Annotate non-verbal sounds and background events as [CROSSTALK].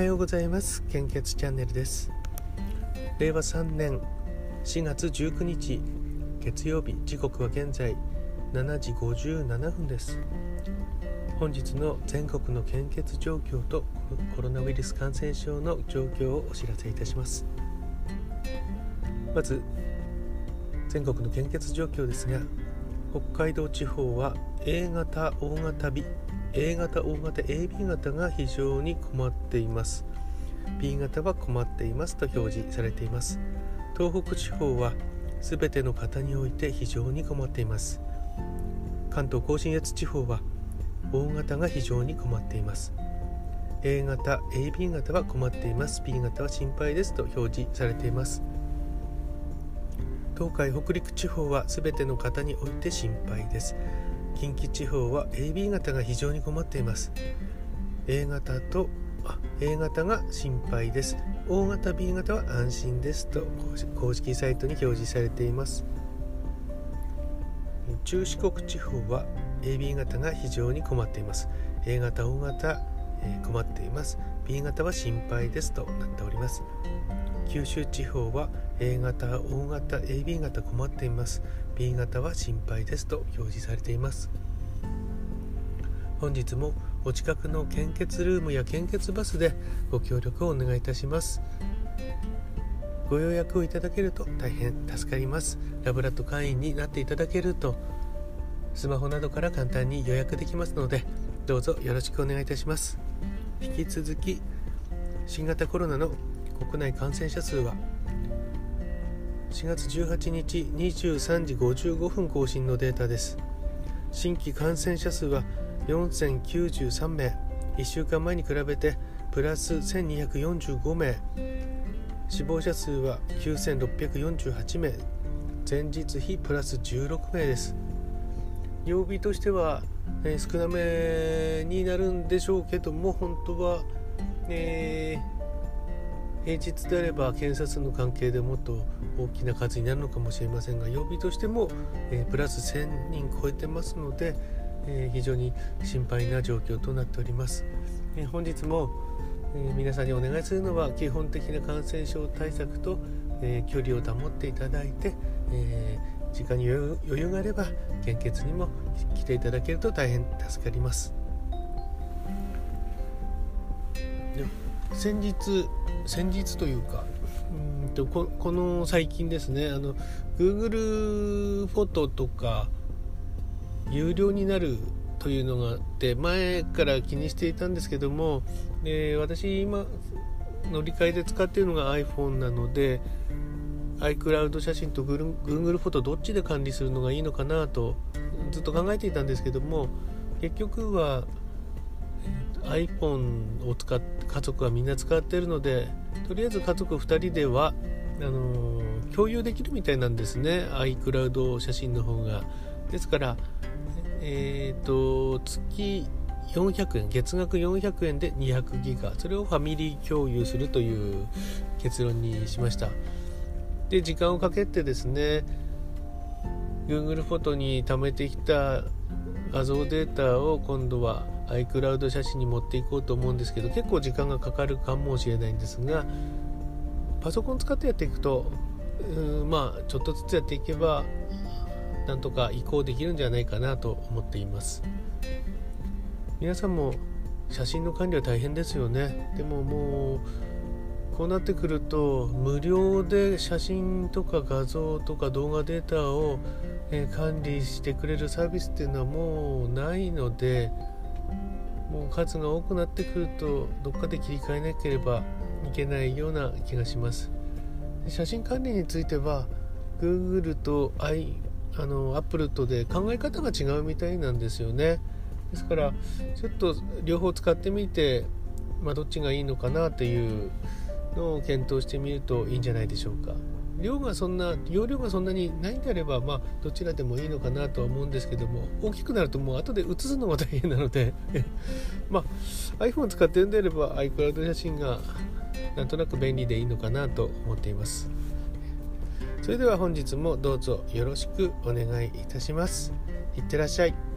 はようございます。献血チャンネルです。令和3年4月19日月曜日時刻は現在7時57分です。本日の全国の献血状況とコロナウイルス感染症の状況をお知らせいたします。まず全国の献血状況ですが北海道地方は A 型大型 B A 型大型 AB 型が非常に困っています。B 型は困っていますと表示されています。東北地方は全ての方において非常に困っています。関東甲信越地方は O 型が非常に困っています。A 型 AB 型は困っています。B 型は心配ですと表示されています。東海北陸地方は全ての方において心配です。近畿地方は AB 型が非常に困っています。A 型とあ A 型が心配です。O 型 B 型は安心ですと公式サイトに表示されています。中四国地方は AB 型が非常に困っています。A 型 O 型、えー、困っています。B 型は心配ですとなっております。九州地方は A 型 O 型 AB 型困っています。B 型は心配ですと表示されています。本日もお近くの献血ルームや献血バスでご協力をお願いいたします。ご予約をいただけると大変助かります。ラブラット会員になっていただけるとスマホなどから簡単に予約できますのでどうぞよろしくお願いいたします。引き続き新型コロナの国内感染者数は4月18日23時55分更新のデータです。新規感染者数は4093名。1週間前に比べてプラス1245名。死亡者数は9648名。前日比プラス16名です。曜日としては、えー、少なめになるんでしょうけども本当は、えー、平日であれば検察の関係でもっと大きな数になるのかもしれませんが曜日としても、えー、プラス1000人超えてますので、えー、非常に心配な状況となっております、えー、本日も、え皆さんにお願いするのは基本的な感染症対策と、え距離を保っていただいて、え時間に余裕があれば献血にも来ていただけると大変助かります。先日先日というかうんとここの最近ですねあの Google フォトとか有料になるというのがあって前から気にしていたんですけども、えー、私今乗り換えで使っているのが iPhone なので iCloud 写真と Google フォトどっちで管理するのがいいのかなとずっと考えていたんですけども結局は iPhone を使って家族はみんな使ってるのでとりあえず家族2人ではあの、共有できるみたいなんですね。iCloud 写真の方が。ですからえっ、ー、と月400円月額400円で200ギガ。それをファミリー共有するという結論にしました。で時間をかけてですね Google フォトに貯めてきた画像データを今度は iCloud 写真に持っていこうと思うんですけど結構時間がかかるかもしれないんですがパソコン使ってやっていくとまあちょっとずつやっていけばなんとか移行できるんじゃないかなと思っています。皆さんも写真の管理は大変ですよね。でももうこうなってくると無料で写真とか画像とか動画データを、え管理してくれるサービスっていうのはもうないのでもう数が多くなってくるとどっかで切り替えなければいけないような気がします。写真管理については Google と i あの Apple とで考え方が違うみたいなんですよね。ですからちょっと両方使ってみて、まあ、どっちがいいのかなっていうのを検討してみるといいんじゃないでしょうか。量がそんな容量がそんなにないんであればまあどちらでもいいのかなとは思うんですけども大きくなるともう後で写すのが大変なので [LAUGHS] まあ iPhone 使ってるんであれば iCloud 写真がなんとなく便利でいいのかなと思っています。それでは本日もどうぞよろしくお願いいたします。いってらっしゃい。